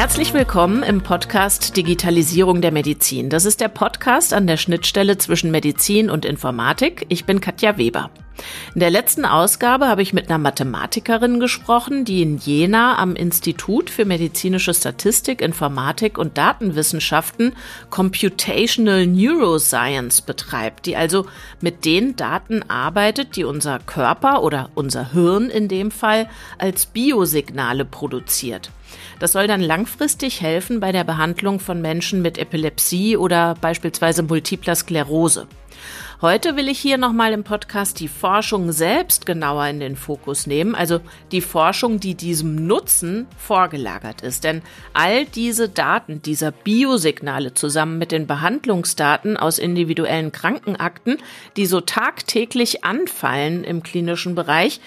Herzlich willkommen im Podcast Digitalisierung der Medizin. Das ist der Podcast an der Schnittstelle zwischen Medizin und Informatik. Ich bin Katja Weber. In der letzten Ausgabe habe ich mit einer Mathematikerin gesprochen, die in Jena am Institut für medizinische Statistik, Informatik und Datenwissenschaften Computational Neuroscience betreibt, die also mit den Daten arbeitet, die unser Körper oder unser Hirn in dem Fall als Biosignale produziert. Das soll dann langfristig helfen bei der Behandlung von Menschen mit Epilepsie oder beispielsweise multipler Sklerose. Heute will ich hier nochmal im Podcast die Forschung selbst genauer in den Fokus nehmen, also die Forschung, die diesem Nutzen vorgelagert ist. Denn all diese Daten dieser Biosignale zusammen mit den Behandlungsdaten aus individuellen Krankenakten, die so tagtäglich anfallen im klinischen Bereich,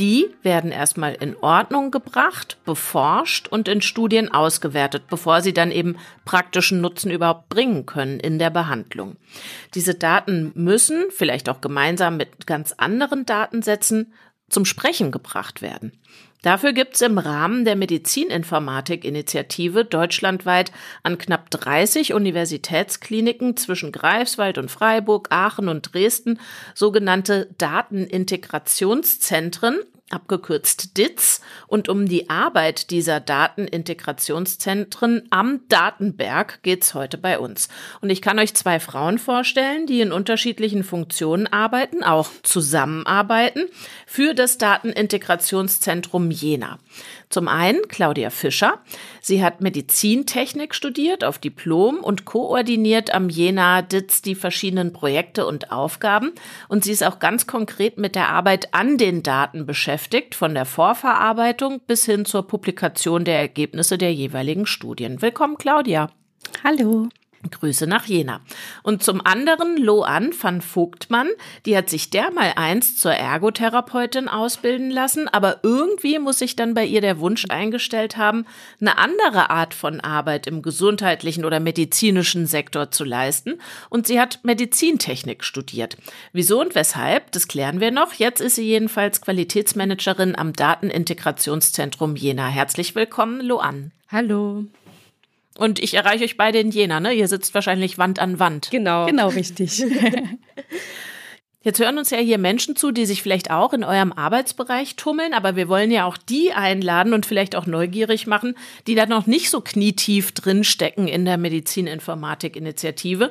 die werden erstmal in Ordnung gebracht, beforscht und in Studien ausgewertet, bevor sie dann eben praktischen Nutzen überhaupt bringen können in der Behandlung. Diese Daten müssen, vielleicht auch gemeinsam mit ganz anderen Datensätzen, zum Sprechen gebracht werden. Dafür gibt's im Rahmen der Medizininformatik-Initiative deutschlandweit an knapp 30 Universitätskliniken zwischen Greifswald und Freiburg, Aachen und Dresden sogenannte Datenintegrationszentren, abgekürzt DITS, und um die Arbeit dieser Datenintegrationszentren am Datenberg geht's heute bei uns. Und ich kann euch zwei Frauen vorstellen, die in unterschiedlichen Funktionen arbeiten, auch zusammenarbeiten für das Datenintegrationszentrum Jena. Zum einen Claudia Fischer. Sie hat Medizintechnik studiert auf Diplom und koordiniert am Jena DITS die verschiedenen Projekte und Aufgaben. Und sie ist auch ganz konkret mit der Arbeit an den Daten beschäftigt, von der Vorverarbeitung bis hin zur Publikation der Ergebnisse der jeweiligen Studien. Willkommen, Claudia. Hallo. Grüße nach Jena. Und zum anderen Loan van Vogtmann, die hat sich dermal einst zur Ergotherapeutin ausbilden lassen, aber irgendwie muss sich dann bei ihr der Wunsch eingestellt haben, eine andere Art von Arbeit im gesundheitlichen oder medizinischen Sektor zu leisten. Und sie hat Medizintechnik studiert. Wieso und weshalb, das klären wir noch. Jetzt ist sie jedenfalls Qualitätsmanagerin am Datenintegrationszentrum Jena. Herzlich willkommen, Loan. Hallo. Und ich erreiche euch beide in Jena, ne? Ihr sitzt wahrscheinlich Wand an Wand. Genau. Genau, richtig. Jetzt hören uns ja hier Menschen zu, die sich vielleicht auch in eurem Arbeitsbereich tummeln, aber wir wollen ja auch die einladen und vielleicht auch neugierig machen, die da noch nicht so knietief drinstecken in der Medizininformatik-Initiative,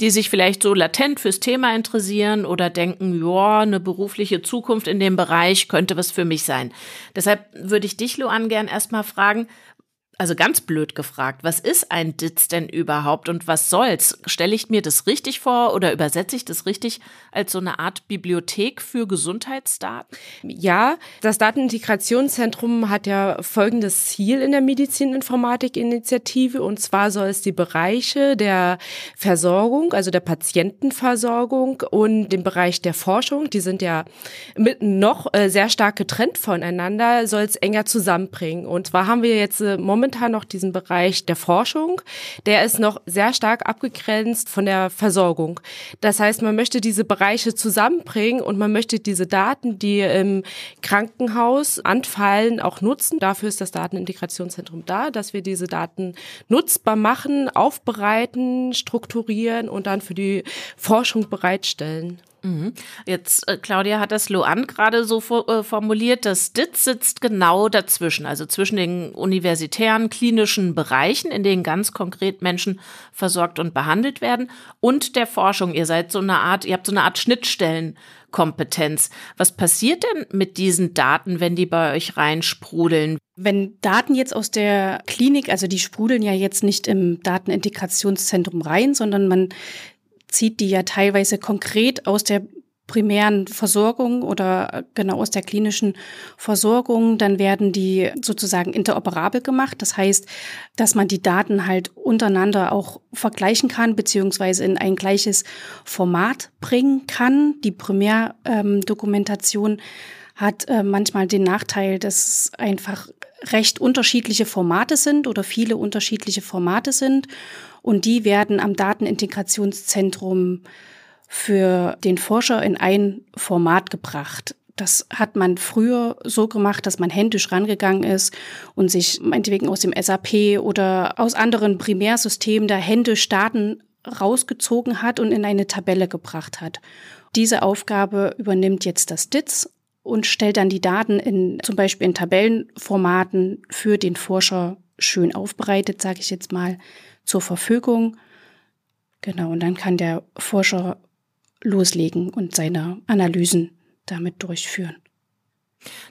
die sich vielleicht so latent fürs Thema interessieren oder denken, ja, eine berufliche Zukunft in dem Bereich könnte was für mich sein. Deshalb würde ich dich, Luan, gern erstmal fragen, also ganz blöd gefragt, was ist ein DITS denn überhaupt und was soll's? Stelle ich mir das richtig vor oder übersetze ich das richtig als so eine Art Bibliothek für Gesundheitsdaten? Ja, das Datenintegrationszentrum hat ja folgendes Ziel in der Medizininformatik-Initiative und zwar soll es die Bereiche der Versorgung, also der Patientenversorgung und den Bereich der Forschung, die sind ja mitten noch äh, sehr stark getrennt voneinander, soll es enger zusammenbringen. Und zwar haben wir jetzt äh, momentan momentan noch diesen Bereich der Forschung. Der ist noch sehr stark abgegrenzt von der Versorgung. Das heißt, man möchte diese Bereiche zusammenbringen und man möchte diese Daten, die im Krankenhaus anfallen, auch nutzen. Dafür ist das Datenintegrationszentrum da, dass wir diese Daten nutzbar machen, aufbereiten, strukturieren und dann für die Forschung bereitstellen. Mhm. Jetzt, äh, Claudia hat das Loan gerade so for, äh, formuliert, das DITS sitzt genau dazwischen, also zwischen den universitären klinischen Bereichen, in denen ganz konkret Menschen versorgt und behandelt werden, und der Forschung. Ihr seid so eine Art, ihr habt so eine Art Schnittstellenkompetenz. Was passiert denn mit diesen Daten, wenn die bei euch reinsprudeln? Wenn Daten jetzt aus der Klinik, also die sprudeln ja jetzt nicht im Datenintegrationszentrum rein, sondern man zieht die ja teilweise konkret aus der primären Versorgung oder genau aus der klinischen Versorgung, dann werden die sozusagen interoperabel gemacht. Das heißt, dass man die Daten halt untereinander auch vergleichen kann, beziehungsweise in ein gleiches Format bringen kann. Die Primärdokumentation ähm, hat äh, manchmal den Nachteil, dass einfach recht unterschiedliche Formate sind oder viele unterschiedliche Formate sind. Und die werden am Datenintegrationszentrum für den Forscher in ein Format gebracht. Das hat man früher so gemacht, dass man händisch rangegangen ist und sich meinetwegen aus dem SAP oder aus anderen Primärsystemen da händisch Daten rausgezogen hat und in eine Tabelle gebracht hat. Diese Aufgabe übernimmt jetzt das DITS und stellt dann die Daten in zum Beispiel in Tabellenformaten für den Forscher schön aufbereitet, sage ich jetzt mal, zur Verfügung. Genau, und dann kann der Forscher loslegen und seine Analysen damit durchführen.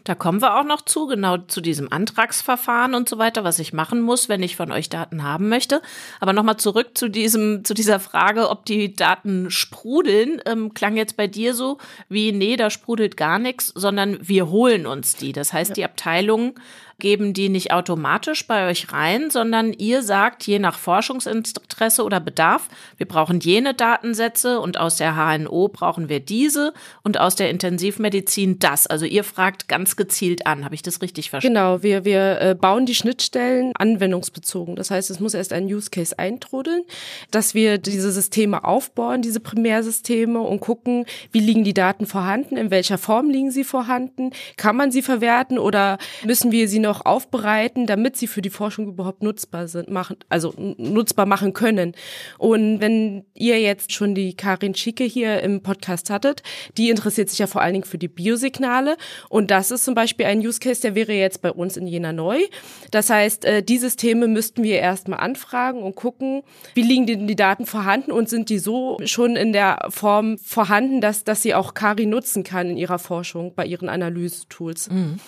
Da kommen wir auch noch zu, genau zu diesem Antragsverfahren und so weiter, was ich machen muss, wenn ich von euch Daten haben möchte. Aber nochmal zurück zu diesem, zu dieser Frage, ob die Daten sprudeln, ähm, klang jetzt bei dir so wie, nee, da sprudelt gar nichts, sondern wir holen uns die. Das heißt, ja. die Abteilungen geben die nicht automatisch bei euch rein, sondern ihr sagt, je nach Forschungsinteresse oder Bedarf, wir brauchen jene Datensätze und aus der HNO brauchen wir diese und aus der Intensivmedizin das. Also ihr fragt ganz gezielt an. Habe ich das richtig verstanden? Genau, wir, wir äh, bauen die Schnittstellen anwendungsbezogen. Das heißt, es muss erst ein Use Case eintrudeln, dass wir diese Systeme aufbauen, diese Primärsysteme und gucken, wie liegen die Daten vorhanden, in welcher Form liegen sie vorhanden, kann man sie verwerten oder müssen wir sie noch aufbereiten, damit sie für die Forschung überhaupt nutzbar sind, machen, also nutzbar machen können. Und wenn ihr jetzt schon die Karin Schicke hier im Podcast hattet, die interessiert sich ja vor allen Dingen für die Biosignale. Und das ist zum Beispiel ein Use Case, der wäre jetzt bei uns in Jena neu. Das heißt, äh, die Systeme müssten wir erstmal anfragen und gucken, wie liegen denn die Daten vorhanden und sind die so schon in der Form vorhanden, dass, dass sie auch Kari nutzen kann in ihrer Forschung bei ihren Analysetools. Mhm.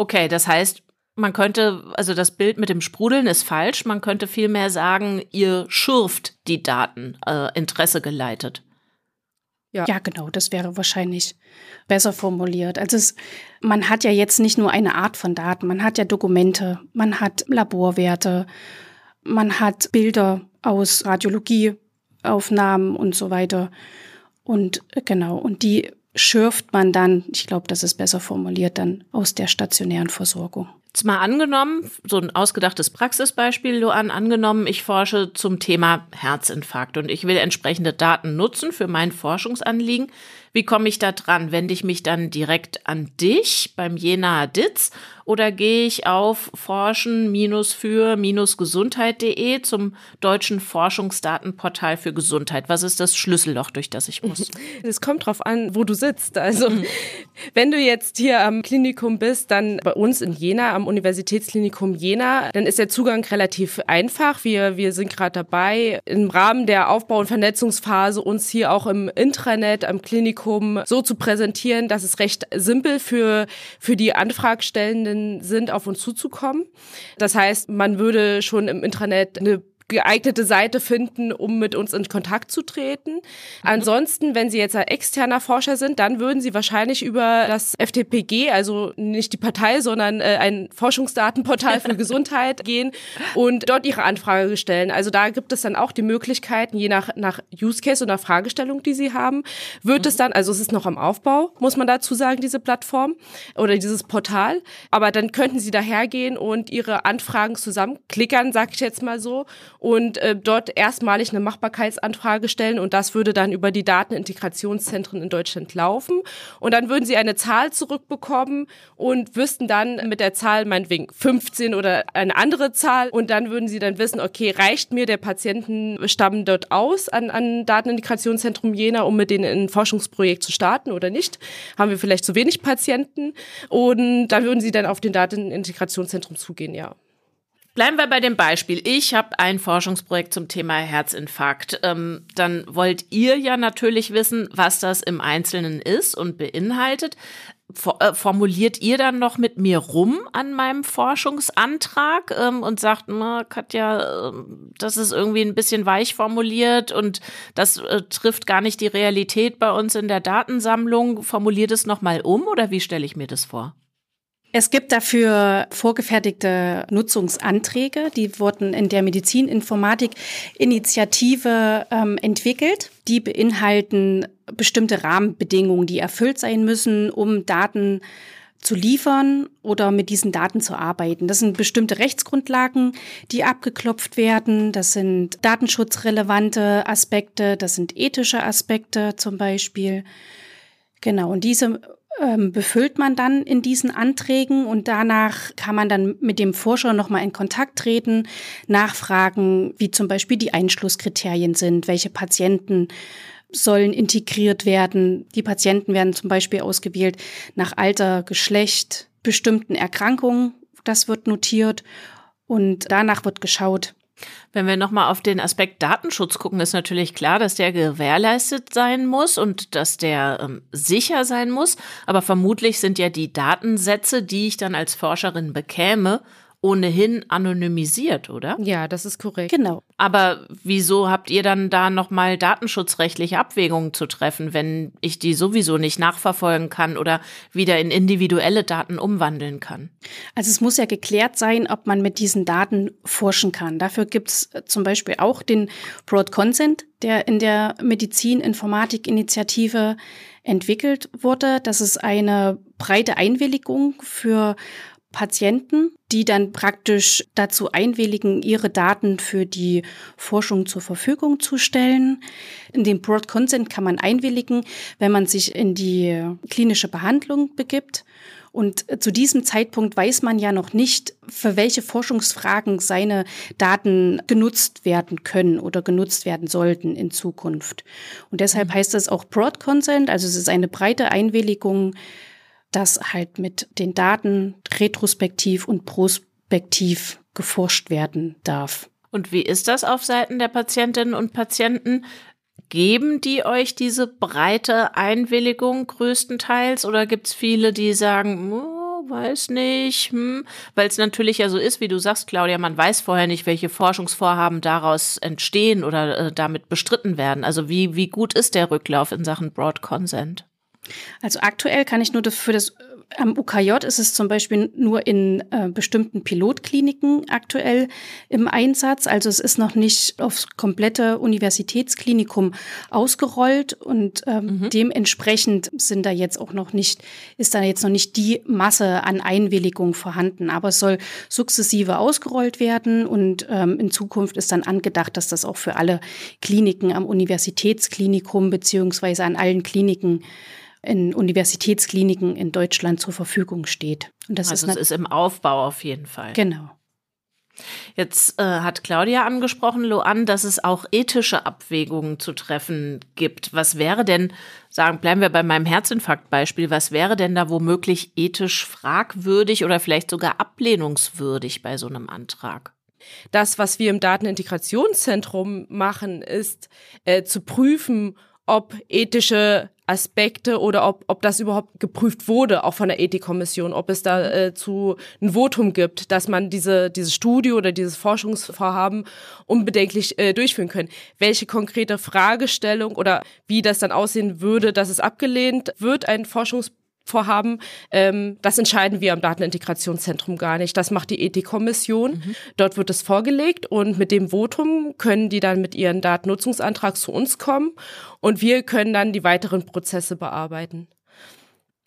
Okay, das heißt, man könnte, also das Bild mit dem Sprudeln ist falsch. Man könnte vielmehr sagen, ihr schürft die Daten, äh, Interesse geleitet. Ja. ja, genau, das wäre wahrscheinlich besser formuliert. Also es, man hat ja jetzt nicht nur eine Art von Daten, man hat ja Dokumente, man hat Laborwerte, man hat Bilder aus Radiologieaufnahmen und so weiter. Und äh, genau, und die schürft man dann, ich glaube, das ist besser formuliert, dann aus der stationären Versorgung. Jetzt mal angenommen, so ein ausgedachtes Praxisbeispiel, Luan, angenommen, ich forsche zum Thema Herzinfarkt und ich will entsprechende Daten nutzen für mein Forschungsanliegen. Wie komme ich da dran? Wende ich mich dann direkt an dich beim Jena DITZ oder gehe ich auf forschen-für-gesundheit.de zum deutschen Forschungsdatenportal für Gesundheit? Was ist das Schlüsselloch, durch das ich muss? Es kommt drauf an, wo du sitzt. Also, wenn du jetzt hier am Klinikum bist, dann bei uns in Jena, am Universitätsklinikum Jena, dann ist der Zugang relativ einfach. Wir, wir sind gerade dabei, im Rahmen der Aufbau- und Vernetzungsphase uns hier auch im Intranet am Klinikum Publikum so zu präsentieren, dass es recht simpel für, für die Antragstellenden sind, auf uns zuzukommen. Das heißt, man würde schon im Intranet eine geeignete Seite finden, um mit uns in Kontakt zu treten. Mhm. Ansonsten, wenn Sie jetzt ein externer Forscher sind, dann würden Sie wahrscheinlich über das FTPG, also nicht die Partei, sondern äh, ein Forschungsdatenportal für Gesundheit gehen und dort Ihre Anfrage stellen. Also da gibt es dann auch die Möglichkeiten, je nach, nach Use Case und nach Fragestellung, die Sie haben, wird mhm. es dann, also es ist noch am Aufbau, muss man dazu sagen, diese Plattform oder dieses Portal. Aber dann könnten Sie dahergehen und Ihre Anfragen zusammenklickern, sag ich jetzt mal so, und äh, dort erstmalig eine Machbarkeitsanfrage stellen und das würde dann über die Datenintegrationszentren in Deutschland laufen und dann würden sie eine Zahl zurückbekommen und wüssten dann mit der Zahl meinetwegen 15 oder eine andere Zahl und dann würden sie dann wissen, okay, reicht mir der Patientenstamm dort aus an, an Datenintegrationszentrum Jena, um mit denen ein Forschungsprojekt zu starten oder nicht? Haben wir vielleicht zu wenig Patienten? Und dann würden sie dann auf den Datenintegrationszentrum zugehen, ja. Bleiben wir bei dem Beispiel. Ich habe ein Forschungsprojekt zum Thema Herzinfarkt. Ähm, dann wollt ihr ja natürlich wissen, was das im Einzelnen ist und beinhaltet. Äh, formuliert ihr dann noch mit mir rum an meinem Forschungsantrag ähm, und sagt, na, Katja, äh, das ist irgendwie ein bisschen weich formuliert und das äh, trifft gar nicht die Realität bei uns in der Datensammlung. Formuliert es nochmal um oder wie stelle ich mir das vor? Es gibt dafür vorgefertigte Nutzungsanträge, die wurden in der Medizininformatik-Initiative ähm, entwickelt. Die beinhalten bestimmte Rahmenbedingungen, die erfüllt sein müssen, um Daten zu liefern oder mit diesen Daten zu arbeiten. Das sind bestimmte Rechtsgrundlagen, die abgeklopft werden. Das sind datenschutzrelevante Aspekte, das sind ethische Aspekte zum Beispiel. Genau, und diese ähm, befüllt man dann in diesen Anträgen und danach kann man dann mit dem Forscher nochmal in Kontakt treten, nachfragen, wie zum Beispiel die Einschlusskriterien sind, welche Patienten sollen integriert werden. Die Patienten werden zum Beispiel ausgewählt nach Alter, Geschlecht, bestimmten Erkrankungen. Das wird notiert und danach wird geschaut, wenn wir nochmal auf den Aspekt Datenschutz gucken, ist natürlich klar, dass der gewährleistet sein muss und dass der ähm, sicher sein muss. Aber vermutlich sind ja die Datensätze, die ich dann als Forscherin bekäme, ohnehin anonymisiert, oder? Ja, das ist korrekt. Genau. Aber wieso habt ihr dann da nochmal datenschutzrechtliche Abwägungen zu treffen, wenn ich die sowieso nicht nachverfolgen kann oder wieder in individuelle Daten umwandeln kann? Also es muss ja geklärt sein, ob man mit diesen Daten forschen kann. Dafür gibt es zum Beispiel auch den Broad Consent, der in der Medizin-Informatik-Initiative entwickelt wurde. Das ist eine breite Einwilligung für Patienten, die dann praktisch dazu einwilligen, ihre Daten für die Forschung zur Verfügung zu stellen. In den Broad Consent kann man einwilligen, wenn man sich in die klinische Behandlung begibt. Und zu diesem Zeitpunkt weiß man ja noch nicht, für welche Forschungsfragen seine Daten genutzt werden können oder genutzt werden sollten in Zukunft. Und deshalb mhm. heißt es auch Broad Consent, also es ist eine breite Einwilligung dass halt mit den Daten retrospektiv und prospektiv geforscht werden darf. Und wie ist das auf Seiten der Patientinnen und Patienten? Geben die euch diese breite Einwilligung größtenteils oder gibt es viele, die sagen, oh, weiß nicht, hm? weil es natürlich ja so ist, wie du sagst, Claudia, man weiß vorher nicht, welche Forschungsvorhaben daraus entstehen oder äh, damit bestritten werden. Also wie, wie gut ist der Rücklauf in Sachen Broad Consent? Also aktuell kann ich nur für das am UKJ ist es zum Beispiel nur in äh, bestimmten Pilotkliniken aktuell im Einsatz. Also es ist noch nicht aufs komplette Universitätsklinikum ausgerollt und ähm, mhm. dementsprechend sind da jetzt auch noch nicht, ist da jetzt noch nicht die Masse an Einwilligung vorhanden. Aber es soll sukzessive ausgerollt werden und ähm, in Zukunft ist dann angedacht, dass das auch für alle Kliniken am Universitätsklinikum beziehungsweise an allen Kliniken in Universitätskliniken in Deutschland zur Verfügung steht. Und das also ist, es ist im Aufbau auf jeden Fall. Genau. Jetzt äh, hat Claudia angesprochen, Loan, dass es auch ethische Abwägungen zu treffen gibt. Was wäre denn, sagen, bleiben wir bei meinem Herzinfarktbeispiel, was wäre denn da womöglich ethisch fragwürdig oder vielleicht sogar ablehnungswürdig bei so einem Antrag? Das, was wir im Datenintegrationszentrum machen, ist äh, zu prüfen, ob ethische Aspekte oder ob, ob das überhaupt geprüft wurde, auch von der Ethikkommission, ob es da äh, zu ein Votum gibt, dass man diese, diese Studie oder dieses Forschungsvorhaben unbedenklich äh, durchführen können. Welche konkrete Fragestellung oder wie das dann aussehen würde, dass es abgelehnt wird, ein Forschungs Vorhaben, ähm, das entscheiden wir am Datenintegrationszentrum gar nicht. Das macht die Ethikkommission. Mhm. Dort wird es vorgelegt und mit dem Votum können die dann mit ihren Datennutzungsantrag zu uns kommen und wir können dann die weiteren Prozesse bearbeiten.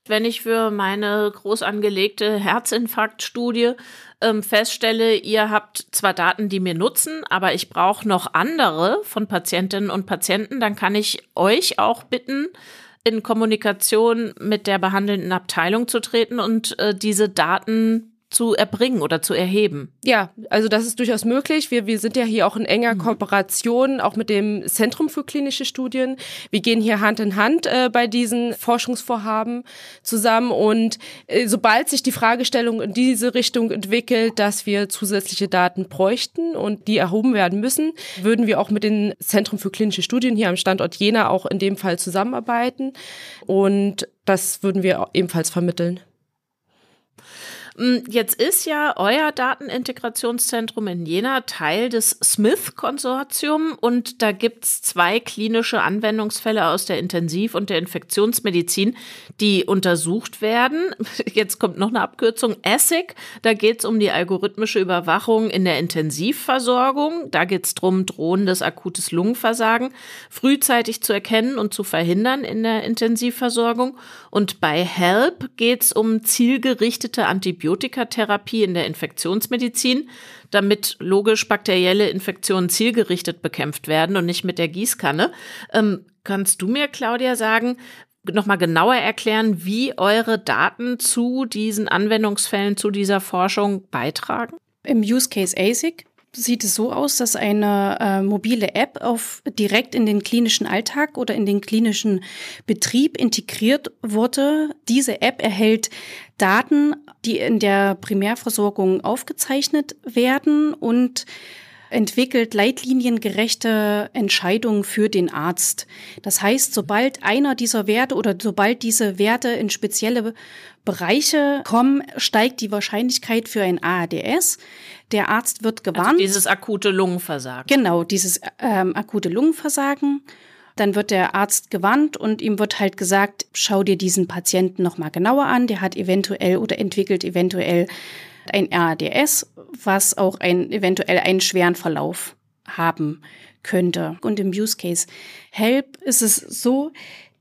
Wenn ich für meine groß angelegte Herzinfarktstudie ähm, feststelle, ihr habt zwar Daten, die mir nutzen, aber ich brauche noch andere von Patientinnen und Patienten, dann kann ich euch auch bitten, in Kommunikation mit der behandelnden Abteilung zu treten und äh, diese Daten zu erbringen oder zu erheben. Ja, also das ist durchaus möglich. Wir, wir sind ja hier auch in enger mhm. Kooperation, auch mit dem Zentrum für klinische Studien. Wir gehen hier Hand in Hand äh, bei diesen Forschungsvorhaben zusammen und äh, sobald sich die Fragestellung in diese Richtung entwickelt, dass wir zusätzliche Daten bräuchten und die erhoben werden müssen, würden wir auch mit dem Zentrum für klinische Studien hier am Standort Jena auch in dem Fall zusammenarbeiten und das würden wir ebenfalls vermitteln. Mm, jetzt ist ja euer Datenintegrationszentrum in Jena Teil des Smith-Konsortium und da gibt's zwei klinische Anwendungsfälle aus der Intensiv- und der Infektionsmedizin, die untersucht werden. Jetzt kommt noch eine Abkürzung, ASIC. Da geht's um die algorithmische Überwachung in der Intensivversorgung. Da geht's drum, drohendes akutes Lungenversagen frühzeitig zu erkennen und zu verhindern in der Intensivversorgung. Und bei HELP geht's um zielgerichtete Antibiotika Antibiotikatherapie in der Infektionsmedizin, damit logisch bakterielle Infektionen zielgerichtet bekämpft werden und nicht mit der Gießkanne. Ähm, kannst du mir, Claudia, sagen, nochmal genauer erklären, wie eure Daten zu diesen Anwendungsfällen, zu dieser Forschung beitragen? Im Use Case ASIC sieht es so aus, dass eine äh, mobile App auf direkt in den klinischen Alltag oder in den klinischen Betrieb integriert wurde. Diese App erhält Daten, die in der Primärversorgung aufgezeichnet werden und entwickelt leitliniengerechte Entscheidungen für den Arzt. Das heißt, sobald einer dieser Werte oder sobald diese Werte in spezielle Bereiche kommen, steigt die Wahrscheinlichkeit für ein ARDS. Der Arzt wird also gewarnt. Also dieses akute Lungenversagen. Genau, dieses ähm, akute Lungenversagen. Dann wird der Arzt gewarnt und ihm wird halt gesagt, schau dir diesen Patienten nochmal genauer an. Der hat eventuell oder entwickelt eventuell ein RADS, was auch ein, eventuell einen schweren Verlauf haben könnte. Und im Use Case Help ist es so,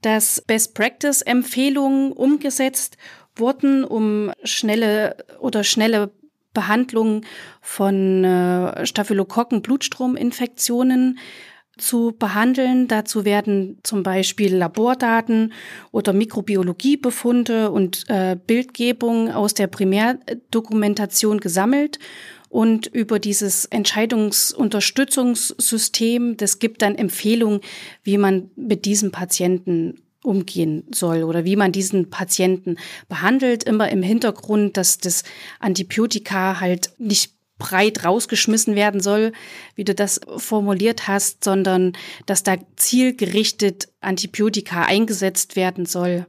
dass Best Practice Empfehlungen umgesetzt wurden, um schnelle oder schnelle Behandlung von äh, Staphylokokken Blutstrominfektionen zu behandeln. Dazu werden zum Beispiel Labordaten oder Mikrobiologiebefunde und äh, Bildgebung aus der Primärdokumentation gesammelt und über dieses Entscheidungsunterstützungssystem, das gibt dann Empfehlungen, wie man mit diesem Patienten umgehen soll oder wie man diesen Patienten behandelt, immer im Hintergrund, dass das Antibiotika halt nicht breit rausgeschmissen werden soll, wie du das formuliert hast, sondern dass da zielgerichtet Antibiotika eingesetzt werden soll.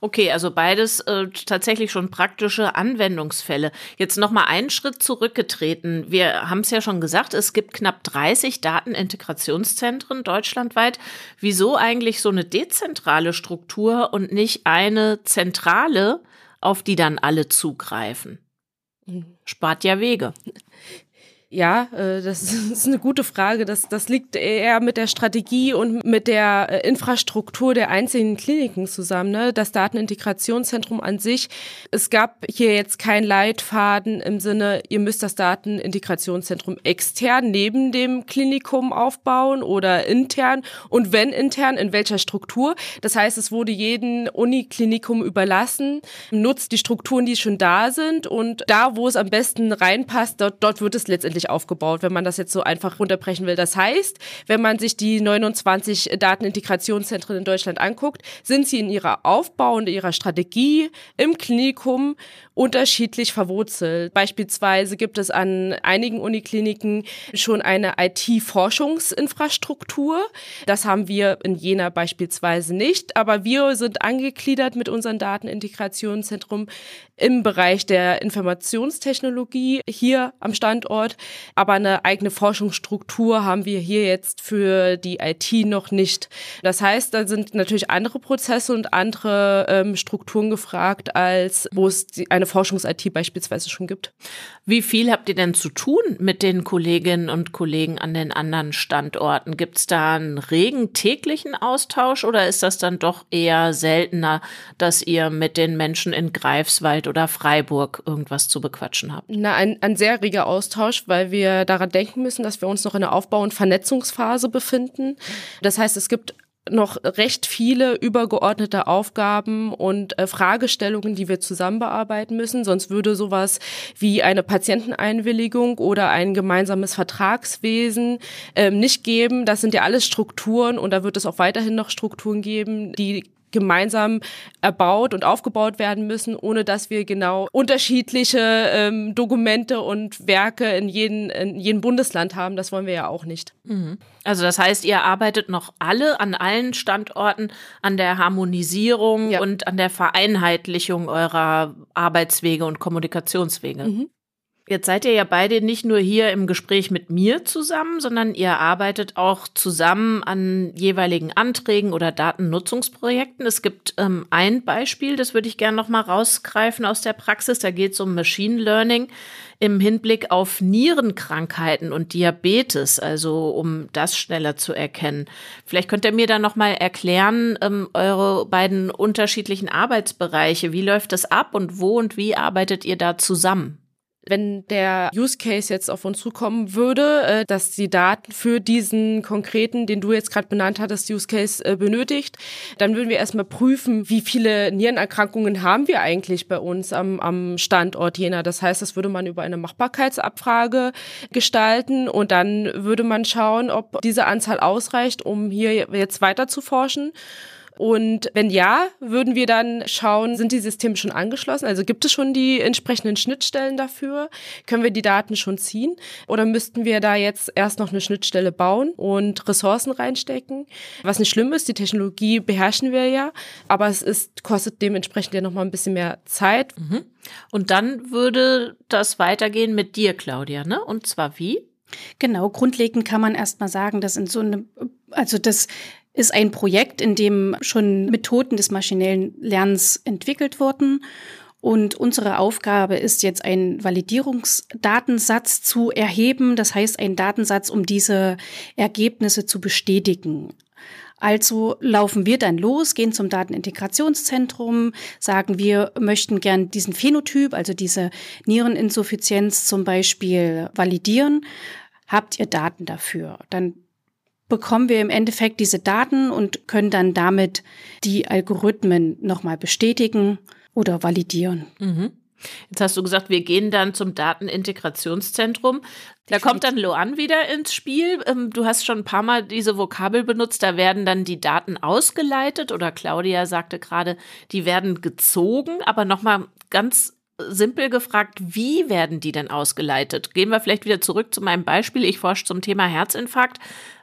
Okay, also beides äh, tatsächlich schon praktische Anwendungsfälle. Jetzt noch mal einen Schritt zurückgetreten. Wir haben es ja schon gesagt, es gibt knapp 30 Datenintegrationszentren deutschlandweit. Wieso eigentlich so eine dezentrale Struktur und nicht eine zentrale, auf die dann alle zugreifen? Mhm. Spart ja Wege. Ja, äh, das ist eine gute Frage. Das, das liegt eher mit der Strategie und mit der äh, Infrastruktur der einzelnen Kliniken zusammen. Ne? Das Datenintegrationszentrum an sich, es gab hier jetzt kein Leitfaden im Sinne, ihr müsst das Datenintegrationszentrum extern neben dem Klinikum aufbauen oder intern und wenn intern, in welcher Struktur. Das heißt, es wurde jedem Uniklinikum überlassen, nutzt die Strukturen, die schon da sind und da, wo es am besten reinpasst, dort, dort wird es letztendlich unterschiedlich aufgebaut, wenn man das jetzt so einfach runterbrechen will. Das heißt, wenn man sich die 29 Datenintegrationszentren in Deutschland anguckt, sind sie in ihrer Aufbau und ihrer Strategie im Klinikum unterschiedlich verwurzelt. Beispielsweise gibt es an einigen Unikliniken schon eine IT-Forschungsinfrastruktur. Das haben wir in Jena beispielsweise nicht, aber wir sind angegliedert mit unserem Datenintegrationszentrum im Bereich der Informationstechnologie hier am Standort. Aber eine eigene Forschungsstruktur haben wir hier jetzt für die IT noch nicht. Das heißt, da sind natürlich andere Prozesse und andere ähm, Strukturen gefragt, als wo es eine Forschungs-IT beispielsweise schon gibt. Wie viel habt ihr denn zu tun mit den Kolleginnen und Kollegen an den anderen Standorten? Gibt es da einen regen täglichen Austausch oder ist das dann doch eher seltener, dass ihr mit den Menschen in Greifswald oder Freiburg irgendwas zu bequatschen habt? Na, ein, ein sehr reger Austausch, weil wir daran denken müssen, dass wir uns noch in der Aufbau- und Vernetzungsphase befinden. Das heißt, es gibt noch recht viele übergeordnete Aufgaben und äh, Fragestellungen, die wir zusammen bearbeiten müssen. Sonst würde sowas wie eine Patienteneinwilligung oder ein gemeinsames Vertragswesen ähm, nicht geben. Das sind ja alles Strukturen und da wird es auch weiterhin noch Strukturen geben, die gemeinsam erbaut und aufgebaut werden müssen, ohne dass wir genau unterschiedliche ähm, Dokumente und Werke in jedem, in jedem Bundesland haben. Das wollen wir ja auch nicht. Mhm. Also das heißt, ihr arbeitet noch alle an allen Standorten an der Harmonisierung ja. und an der Vereinheitlichung eurer Arbeitswege und Kommunikationswege. Mhm. Jetzt seid ihr ja beide nicht nur hier im Gespräch mit mir zusammen, sondern ihr arbeitet auch zusammen an jeweiligen Anträgen oder Datennutzungsprojekten. Es gibt ähm, ein Beispiel, das würde ich gerne noch mal rausgreifen aus der Praxis. Da geht es um Machine Learning im Hinblick auf Nierenkrankheiten und Diabetes, also um das schneller zu erkennen. Vielleicht könnt ihr mir da noch mal erklären ähm, eure beiden unterschiedlichen Arbeitsbereiche. Wie läuft das ab und wo und wie arbeitet ihr da zusammen? Wenn der Use Case jetzt auf uns zukommen würde, äh, dass die Daten für diesen konkreten, den du jetzt gerade benannt hattest, Use Case äh, benötigt, dann würden wir erstmal prüfen, wie viele Nierenerkrankungen haben wir eigentlich bei uns am, am Standort Jena. Das heißt, das würde man über eine Machbarkeitsabfrage gestalten und dann würde man schauen, ob diese Anzahl ausreicht, um hier jetzt weiter zu forschen. Und wenn ja, würden wir dann schauen, sind die Systeme schon angeschlossen? Also gibt es schon die entsprechenden Schnittstellen dafür? Können wir die Daten schon ziehen? Oder müssten wir da jetzt erst noch eine Schnittstelle bauen und Ressourcen reinstecken? Was nicht schlimm ist, die Technologie beherrschen wir ja, aber es ist, kostet dementsprechend ja nochmal ein bisschen mehr Zeit. Mhm. Und dann würde das weitergehen mit dir, Claudia, ne? Und zwar wie? Genau, grundlegend kann man erstmal sagen, dass in so einem, also das ist ein Projekt, in dem schon Methoden des maschinellen Lernens entwickelt wurden. Und unsere Aufgabe ist jetzt, einen Validierungsdatensatz zu erheben. Das heißt, einen Datensatz, um diese Ergebnisse zu bestätigen. Also laufen wir dann los, gehen zum Datenintegrationszentrum, sagen wir möchten gern diesen Phänotyp, also diese Niereninsuffizienz zum Beispiel validieren. Habt ihr Daten dafür? Dann bekommen wir im Endeffekt diese Daten und können dann damit die Algorithmen nochmal bestätigen oder validieren. Mhm. Jetzt hast du gesagt, wir gehen dann zum Datenintegrationszentrum. Da kommt dann Loan wieder ins Spiel. Ähm, du hast schon ein paar Mal diese Vokabel benutzt. Da werden dann die Daten ausgeleitet oder Claudia sagte gerade, die werden gezogen. Aber nochmal ganz simpel gefragt, wie werden die denn ausgeleitet? Gehen wir vielleicht wieder zurück zu meinem Beispiel. Ich forsche zum Thema Herzinfarkt.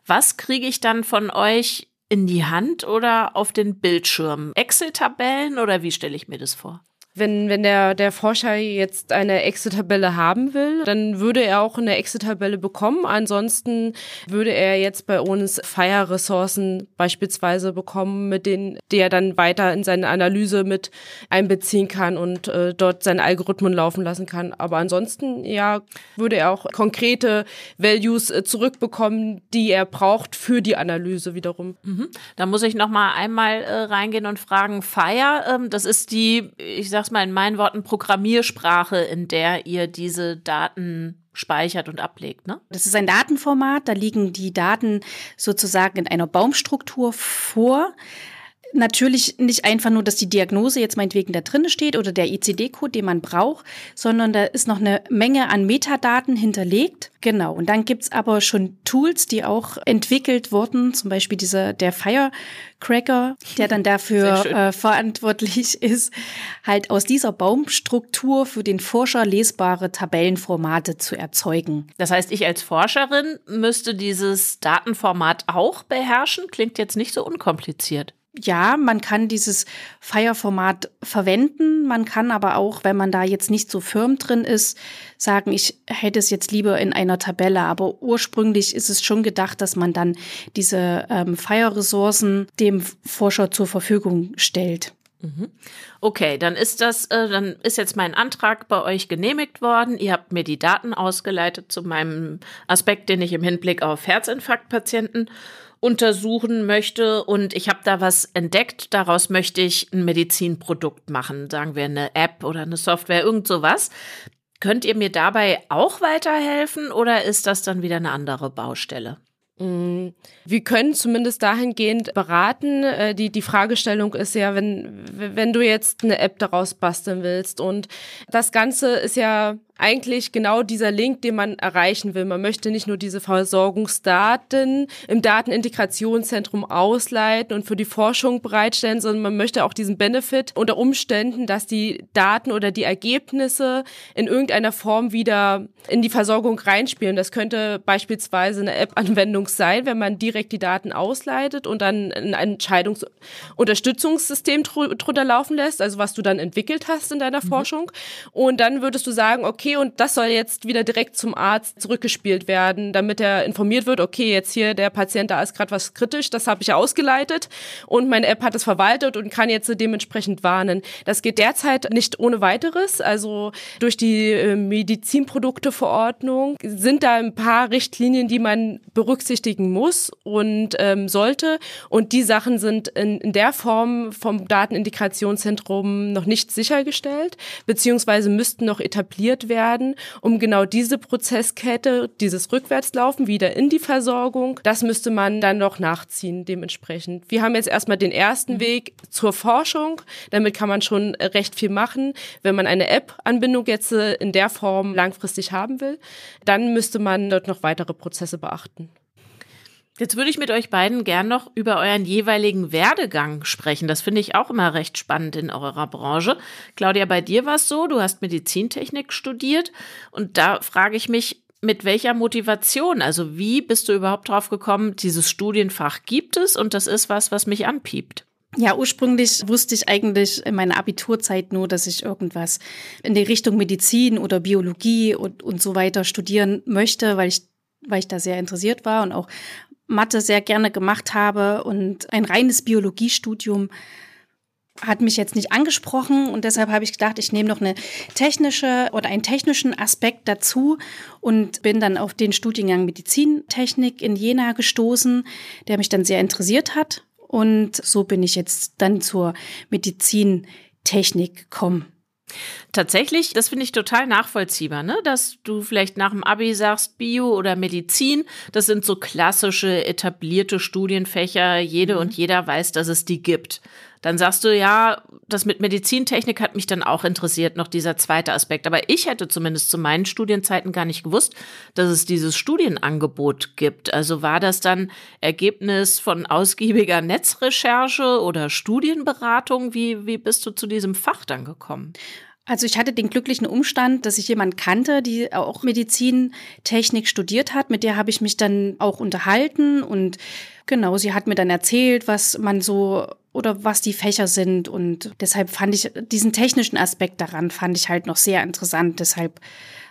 Was kriege ich dann von euch in die Hand oder auf den Bildschirm? Excel-Tabellen oder wie stelle ich mir das vor? Wenn, wenn der, der Forscher jetzt eine Excel-Tabelle haben will, dann würde er auch eine Excel-Tabelle bekommen. Ansonsten würde er jetzt bei uns Fire-Ressourcen beispielsweise bekommen, mit denen der dann weiter in seine Analyse mit einbeziehen kann und äh, dort seine Algorithmen laufen lassen kann. Aber ansonsten, ja, würde er auch konkrete Values äh, zurückbekommen, die er braucht für die Analyse wiederum. Mhm. Da muss ich noch mal einmal äh, reingehen und fragen, Fire, ähm, das ist die, ich sag sag's mal in meinen Worten, Programmiersprache, in der ihr diese Daten speichert und ablegt, ne? Das ist ein Datenformat, da liegen die Daten sozusagen in einer Baumstruktur vor. Natürlich nicht einfach nur, dass die Diagnose jetzt meinetwegen da drin steht oder der ICD-Code, den man braucht, sondern da ist noch eine Menge an Metadaten hinterlegt. Genau. Und dann gibt's aber schon Tools, die auch entwickelt wurden, zum Beispiel dieser, der Firecracker, der dann dafür äh, verantwortlich ist, halt aus dieser Baumstruktur für den Forscher lesbare Tabellenformate zu erzeugen. Das heißt, ich als Forscherin müsste dieses Datenformat auch beherrschen. Klingt jetzt nicht so unkompliziert ja, man kann dieses Feierformat verwenden. Man kann aber auch, wenn man da jetzt nicht so firm drin ist, sagen, ich hätte es jetzt lieber in einer Tabelle. Aber ursprünglich ist es schon gedacht, dass man dann diese ähm, Feierressourcen dem Forscher zur Verfügung stellt. Mhm. Okay, dann ist das, äh, dann ist jetzt mein Antrag bei euch genehmigt worden. Ihr habt mir die Daten ausgeleitet zu meinem Aspekt, den ich im Hinblick auf Herzinfarktpatienten untersuchen möchte und ich habe da was entdeckt, daraus möchte ich ein Medizinprodukt machen, sagen wir eine App oder eine Software, irgend sowas. Könnt ihr mir dabei auch weiterhelfen oder ist das dann wieder eine andere Baustelle? Mm, wir können zumindest dahingehend beraten. Äh, die, die Fragestellung ist ja, wenn, wenn du jetzt eine App daraus basteln willst und das Ganze ist ja eigentlich genau dieser Link, den man erreichen will. Man möchte nicht nur diese Versorgungsdaten im Datenintegrationszentrum ausleiten und für die Forschung bereitstellen, sondern man möchte auch diesen Benefit unter Umständen, dass die Daten oder die Ergebnisse in irgendeiner Form wieder in die Versorgung reinspielen. Das könnte beispielsweise eine App-Anwendung sein, wenn man direkt die Daten ausleitet und dann ein Entscheidungsunterstützungssystem drunter laufen lässt, also was du dann entwickelt hast in deiner mhm. Forschung. Und dann würdest du sagen, okay, okay, und das soll jetzt wieder direkt zum Arzt zurückgespielt werden, damit er informiert wird, okay, jetzt hier der Patient, da ist gerade was kritisch, das habe ich ausgeleitet und meine App hat es verwaltet und kann jetzt dementsprechend warnen. Das geht derzeit nicht ohne weiteres. Also durch die äh, Medizinprodukteverordnung sind da ein paar Richtlinien, die man berücksichtigen muss und ähm, sollte. Und die Sachen sind in, in der Form vom Datenintegrationszentrum noch nicht sichergestellt, beziehungsweise müssten noch etabliert werden werden, um genau diese Prozesskette, dieses Rückwärtslaufen wieder in die Versorgung, das müsste man dann noch nachziehen dementsprechend. Wir haben jetzt erstmal den ersten mhm. Weg zur Forschung. Damit kann man schon recht viel machen. Wenn man eine App-Anbindung jetzt äh, in der Form langfristig haben will, dann müsste man dort noch weitere Prozesse beachten. Jetzt würde ich mit euch beiden gern noch über euren jeweiligen Werdegang sprechen. Das finde ich auch immer recht spannend in eurer Branche. Claudia, bei dir war es so, du hast Medizintechnik studiert und da frage ich mich, mit welcher Motivation? Also wie bist du überhaupt drauf gekommen, dieses Studienfach gibt es und das ist was, was mich anpiept? Ja, ursprünglich wusste ich eigentlich in meiner Abiturzeit nur, dass ich irgendwas in die Richtung Medizin oder Biologie und, und so weiter studieren möchte, weil ich, weil ich da sehr interessiert war und auch Mathe sehr gerne gemacht habe und ein reines Biologiestudium hat mich jetzt nicht angesprochen und deshalb habe ich gedacht, ich nehme noch eine technische oder einen technischen Aspekt dazu und bin dann auf den Studiengang Medizintechnik in Jena gestoßen, der mich dann sehr interessiert hat und so bin ich jetzt dann zur Medizintechnik gekommen. Tatsächlich, das finde ich total nachvollziehbar, ne? dass du vielleicht nach dem Abi sagst, Bio oder Medizin, das sind so klassische etablierte Studienfächer, jede mhm. und jeder weiß, dass es die gibt. Dann sagst du, ja, das mit Medizintechnik hat mich dann auch interessiert, noch dieser zweite Aspekt. Aber ich hätte zumindest zu meinen Studienzeiten gar nicht gewusst, dass es dieses Studienangebot gibt. Also war das dann Ergebnis von ausgiebiger Netzrecherche oder Studienberatung? Wie, wie bist du zu diesem Fach dann gekommen? Also ich hatte den glücklichen Umstand, dass ich jemanden kannte, die auch Medizintechnik studiert hat. Mit der habe ich mich dann auch unterhalten und genau, sie hat mir dann erzählt, was man so oder was die Fächer sind und deshalb fand ich diesen technischen Aspekt daran fand ich halt noch sehr interessant. Deshalb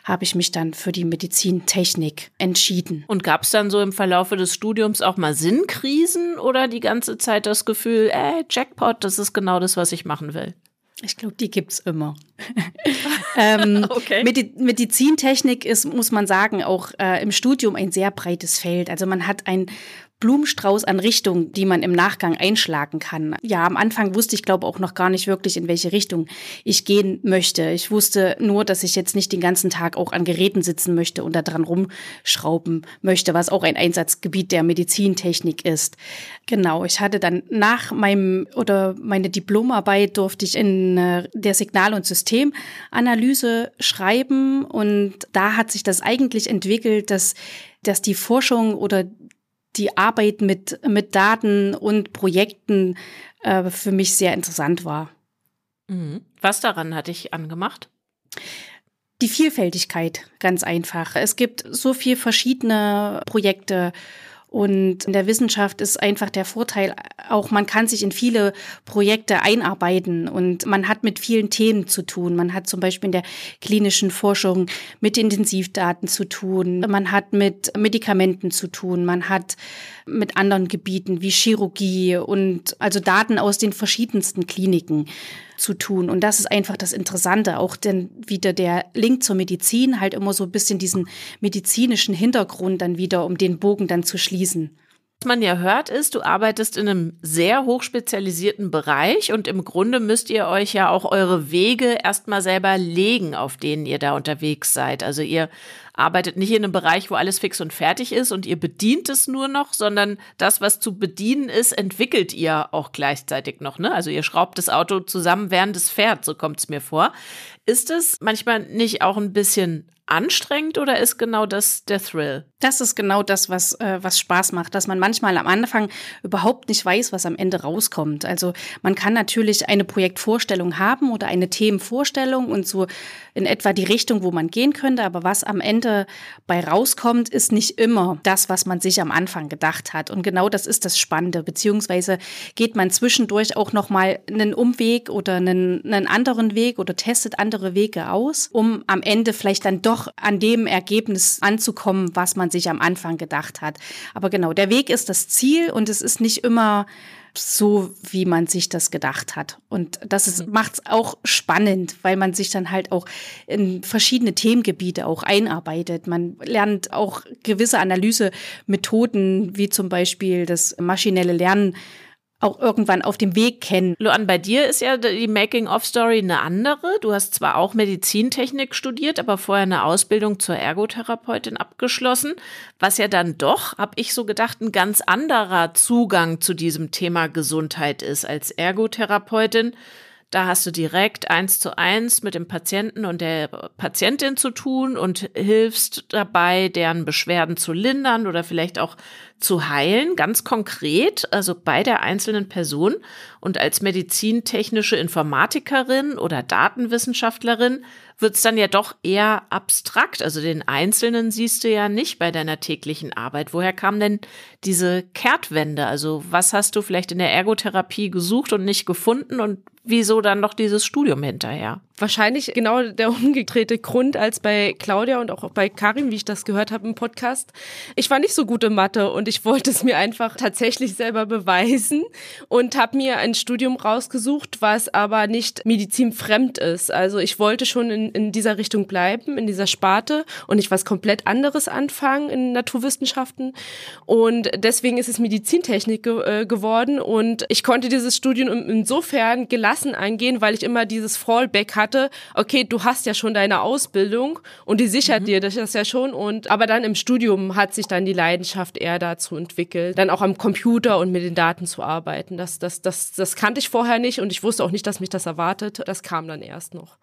habe ich mich dann für die Medizintechnik entschieden. Und gab es dann so im Verlaufe des Studiums auch mal Sinnkrisen oder die ganze Zeit das Gefühl, ey, Jackpot, das ist genau das, was ich machen will? Ich glaube, die gibt's immer. ähm, okay. Medizintechnik ist, muss man sagen, auch äh, im Studium ein sehr breites Feld. Also man hat ein Blumenstrauß an Richtungen, die man im Nachgang einschlagen kann. Ja, am Anfang wusste ich, glaube auch noch gar nicht wirklich, in welche Richtung ich gehen möchte. Ich wusste nur, dass ich jetzt nicht den ganzen Tag auch an Geräten sitzen möchte und da dran rumschrauben möchte, was auch ein Einsatzgebiet der Medizintechnik ist. Genau, ich hatte dann nach meinem oder meine Diplomarbeit durfte ich in äh, der Signal- und Systemanalyse schreiben und da hat sich das eigentlich entwickelt, dass dass die Forschung oder die Arbeit mit, mit Daten und Projekten äh, für mich sehr interessant war. Mhm. Was daran hatte ich angemacht? Die Vielfältigkeit, ganz einfach. Es gibt so viele verschiedene Projekte und in der Wissenschaft ist einfach der Vorteil auch, man kann sich in viele Projekte einarbeiten und man hat mit vielen Themen zu tun. Man hat zum Beispiel in der klinischen Forschung mit Intensivdaten zu tun. Man hat mit Medikamenten zu tun. Man hat mit anderen Gebieten wie Chirurgie und also Daten aus den verschiedensten Kliniken zu tun. Und das ist einfach das Interessante. Auch denn wieder der Link zur Medizin, halt immer so ein bisschen diesen medizinischen Hintergrund dann wieder, um den Bogen dann zu schließen. Was man ja hört, ist, du arbeitest in einem sehr hochspezialisierten Bereich und im Grunde müsst ihr euch ja auch eure Wege erstmal selber legen, auf denen ihr da unterwegs seid. Also ihr arbeitet nicht in einem Bereich, wo alles fix und fertig ist und ihr bedient es nur noch, sondern das, was zu bedienen ist, entwickelt ihr auch gleichzeitig noch. Ne? Also ihr schraubt das Auto zusammen, während es fährt, so kommt es mir vor. Ist es manchmal nicht auch ein bisschen anstrengend oder ist genau das der Thrill? Das ist genau das, was, äh, was Spaß macht, dass man manchmal am Anfang überhaupt nicht weiß, was am Ende rauskommt. Also man kann natürlich eine Projektvorstellung haben oder eine Themenvorstellung und so in etwa die Richtung, wo man gehen könnte, aber was am Ende bei rauskommt, ist nicht immer das, was man sich am Anfang gedacht hat. Und genau das ist das Spannende, beziehungsweise geht man zwischendurch auch nochmal einen Umweg oder einen, einen anderen Weg oder testet andere Wege aus, um am Ende vielleicht dann doch an dem Ergebnis anzukommen, was man sich am Anfang gedacht hat. Aber genau, der Weg ist das Ziel und es ist nicht immer so, wie man sich das gedacht hat. Und das mhm. macht es auch spannend, weil man sich dann halt auch in verschiedene Themengebiete auch einarbeitet. Man lernt auch gewisse Analysemethoden, wie zum Beispiel das maschinelle Lernen auch irgendwann auf dem Weg kennen. Luan, bei dir ist ja die Making-of-Story eine andere. Du hast zwar auch Medizintechnik studiert, aber vorher eine Ausbildung zur Ergotherapeutin abgeschlossen, was ja dann doch, habe ich so gedacht, ein ganz anderer Zugang zu diesem Thema Gesundheit ist als Ergotherapeutin da hast du direkt eins zu eins mit dem Patienten und der Patientin zu tun und hilfst dabei, deren Beschwerden zu lindern oder vielleicht auch zu heilen, ganz konkret, also bei der einzelnen Person. Und als medizintechnische Informatikerin oder Datenwissenschaftlerin wird's dann ja doch eher abstrakt. Also den Einzelnen siehst du ja nicht bei deiner täglichen Arbeit. Woher kam denn diese Kehrtwende? Also was hast du vielleicht in der Ergotherapie gesucht und nicht gefunden und wieso dann noch dieses Studium hinterher? Wahrscheinlich genau der umgedrehte Grund als bei Claudia und auch bei Karim, wie ich das gehört habe im Podcast. Ich war nicht so gut in Mathe und ich wollte es mir einfach tatsächlich selber beweisen und habe mir ein Studium rausgesucht, was aber nicht medizinfremd ist. Also ich wollte schon in, in dieser Richtung bleiben, in dieser Sparte und nicht was komplett anderes anfangen in Naturwissenschaften. Und deswegen ist es Medizintechnik ge äh, geworden und ich konnte dieses Studium insofern gelassen angehen, weil ich immer dieses Fallback hatte hatte, okay, du hast ja schon deine Ausbildung und die sichert mhm. dir das ja schon und aber dann im Studium hat sich dann die Leidenschaft eher dazu entwickelt, dann auch am Computer und mit den Daten zu arbeiten. Das, das, das, das kannte ich vorher nicht und ich wusste auch nicht, dass mich das erwartet. Das kam dann erst noch.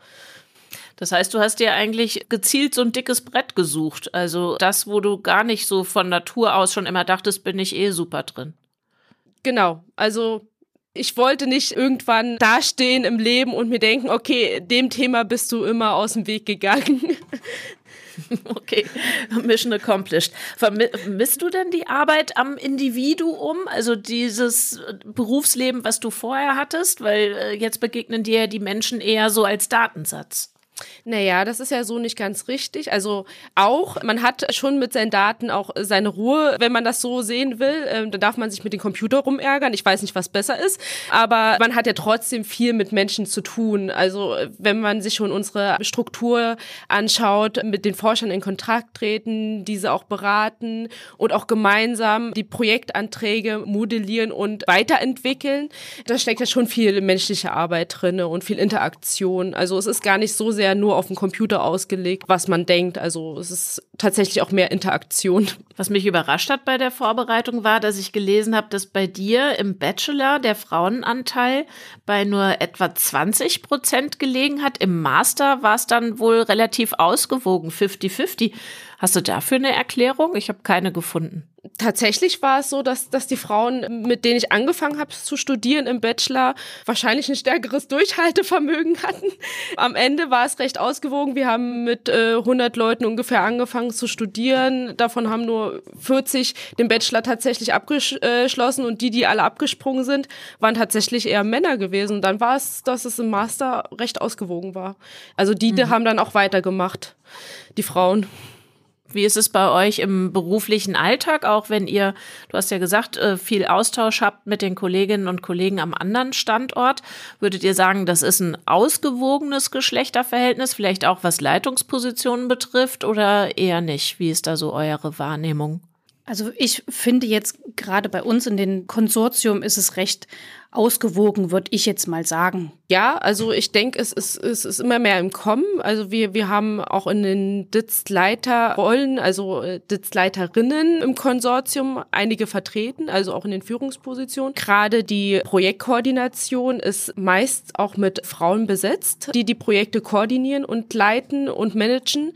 Das heißt, du hast dir eigentlich gezielt so ein dickes Brett gesucht. Also das, wo du gar nicht so von Natur aus schon immer dachtest, bin ich eh super drin. Genau. Also ich wollte nicht irgendwann dastehen im Leben und mir denken, okay, dem Thema bist du immer aus dem Weg gegangen. Okay, Mission accomplished. Vermisst du denn die Arbeit am Individuum, also dieses Berufsleben, was du vorher hattest? Weil äh, jetzt begegnen dir die Menschen eher so als Datensatz. Naja, das ist ja so nicht ganz richtig. Also auch, man hat schon mit seinen Daten auch seine Ruhe, wenn man das so sehen will. Ähm, da darf man sich mit dem Computer rumärgern. Ich weiß nicht, was besser ist. Aber man hat ja trotzdem viel mit Menschen zu tun. Also wenn man sich schon unsere Struktur anschaut, mit den Forschern in Kontakt treten, diese auch beraten und auch gemeinsam die Projektanträge modellieren und weiterentwickeln, da steckt ja schon viel menschliche Arbeit drinne und viel Interaktion. Also es ist gar nicht so sehr sehr nur auf den Computer ausgelegt, was man denkt. Also es ist tatsächlich auch mehr Interaktion. Was mich überrascht hat bei der Vorbereitung war, dass ich gelesen habe, dass bei dir im Bachelor der Frauenanteil bei nur etwa 20 Prozent gelegen hat. Im Master war es dann wohl relativ ausgewogen, 50-50. Hast du dafür eine Erklärung? Ich habe keine gefunden. Tatsächlich war es so, dass, dass die Frauen, mit denen ich angefangen habe zu studieren im Bachelor, wahrscheinlich ein stärkeres Durchhaltevermögen hatten. Am Ende war es recht ausgewogen. Wir haben mit äh, 100 Leuten ungefähr angefangen zu studieren. Davon haben nur 40 den Bachelor tatsächlich abgeschlossen und die, die alle abgesprungen sind, waren tatsächlich eher Männer gewesen. Dann war es, dass es im Master recht ausgewogen war. Also die, die mhm. haben dann auch weitergemacht, die Frauen. Wie ist es bei euch im beruflichen Alltag, auch wenn ihr, du hast ja gesagt, äh, viel Austausch habt mit den Kolleginnen und Kollegen am anderen Standort? Würdet ihr sagen, das ist ein ausgewogenes Geschlechterverhältnis, vielleicht auch was Leitungspositionen betrifft oder eher nicht? Wie ist da so eure Wahrnehmung? Also ich finde jetzt gerade bei uns in den Konsortium ist es recht ausgewogen, würde ich jetzt mal sagen. Ja, also ich denke, es ist, es ist immer mehr im Kommen. Also wir, wir haben auch in den DITZ-Leiterrollen, also äh, DITZ-Leiterinnen im Konsortium einige vertreten, also auch in den Führungspositionen. Gerade die Projektkoordination ist meist auch mit Frauen besetzt, die die Projekte koordinieren und leiten und managen.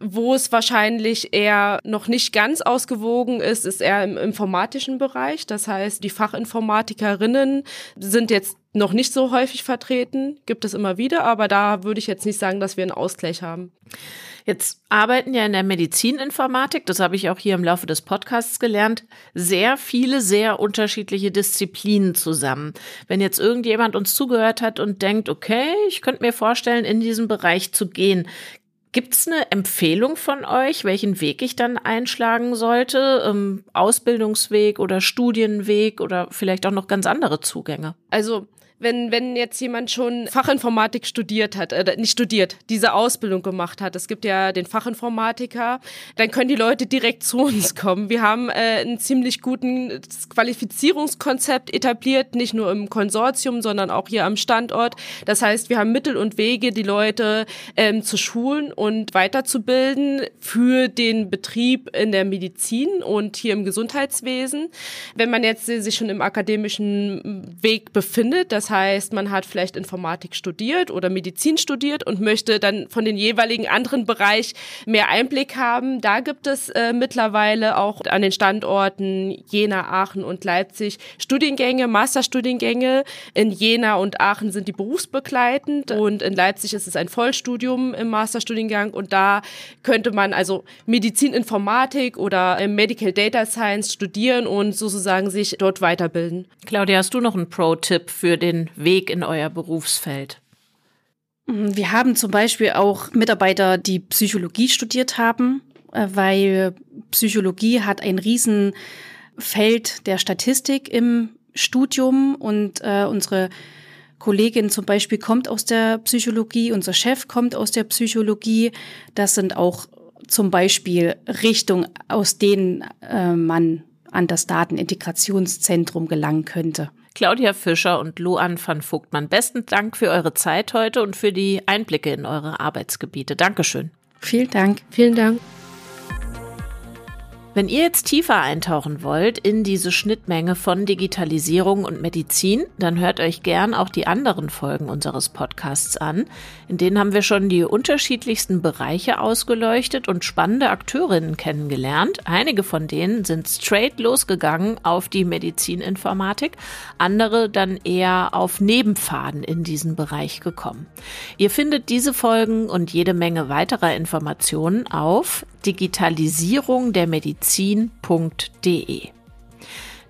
Wo es wahrscheinlich eher noch nicht ganz ausgewogen ist, ist eher im informatischen Bereich. Das heißt, die Fachinformatikerinnen sind jetzt noch nicht so häufig vertreten, gibt es immer wieder, aber da würde ich jetzt nicht sagen, dass wir einen Ausgleich haben. Jetzt arbeiten ja in der Medizininformatik, das habe ich auch hier im Laufe des Podcasts gelernt, sehr viele, sehr unterschiedliche Disziplinen zusammen. Wenn jetzt irgendjemand uns zugehört hat und denkt, okay, ich könnte mir vorstellen, in diesen Bereich zu gehen, Gibt es eine Empfehlung von euch, welchen Weg ich dann einschlagen sollte? Ähm, Ausbildungsweg oder Studienweg oder vielleicht auch noch ganz andere Zugänge? Also wenn, wenn jetzt jemand schon Fachinformatik studiert hat, äh, nicht studiert, diese Ausbildung gemacht hat, es gibt ja den Fachinformatiker, dann können die Leute direkt zu uns kommen. Wir haben äh, einen ziemlich guten Qualifizierungskonzept etabliert, nicht nur im Konsortium, sondern auch hier am Standort. Das heißt, wir haben Mittel und Wege, die Leute ähm, zu schulen und weiterzubilden für den Betrieb in der Medizin und hier im Gesundheitswesen. Wenn man jetzt sich schon im akademischen Weg befindet, das heißt, man hat vielleicht Informatik studiert oder Medizin studiert und möchte dann von den jeweiligen anderen Bereich mehr Einblick haben. Da gibt es äh, mittlerweile auch an den Standorten Jena, Aachen und Leipzig Studiengänge, Masterstudiengänge. In Jena und Aachen sind die berufsbegleitend und in Leipzig ist es ein Vollstudium im Masterstudiengang und da könnte man also Medizininformatik oder äh, Medical Data Science studieren und sozusagen sich dort weiterbilden. Claudia, hast du noch einen Pro-Tipp für den Weg in euer Berufsfeld? Wir haben zum Beispiel auch Mitarbeiter, die Psychologie studiert haben, äh, weil Psychologie hat ein Riesenfeld der Statistik im Studium und äh, unsere Kollegin zum Beispiel kommt aus der Psychologie, unser Chef kommt aus der Psychologie. Das sind auch zum Beispiel Richtungen, aus denen äh, man an das Datenintegrationszentrum gelangen könnte. Claudia Fischer und Luan van Vogtmann, besten Dank für eure Zeit heute und für die Einblicke in eure Arbeitsgebiete. Dankeschön. Vielen Dank. Vielen Dank. Wenn ihr jetzt tiefer eintauchen wollt in diese Schnittmenge von Digitalisierung und Medizin, dann hört euch gern auch die anderen Folgen unseres Podcasts an. In denen haben wir schon die unterschiedlichsten Bereiche ausgeleuchtet und spannende Akteurinnen kennengelernt. Einige von denen sind straight losgegangen auf die Medizininformatik, andere dann eher auf Nebenpfaden in diesen Bereich gekommen. Ihr findet diese Folgen und jede Menge weiterer Informationen auf Digitalisierung der Medizin.de.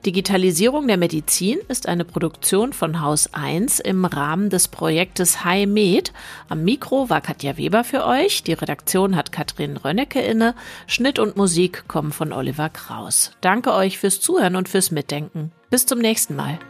Digitalisierung der Medizin ist eine Produktion von Haus 1 im Rahmen des Projektes High Med. Am Mikro war Katja Weber für euch. Die Redaktion hat Katrin Rönnecke inne. Schnitt und Musik kommen von Oliver Kraus. Danke euch fürs Zuhören und fürs Mitdenken. Bis zum nächsten Mal.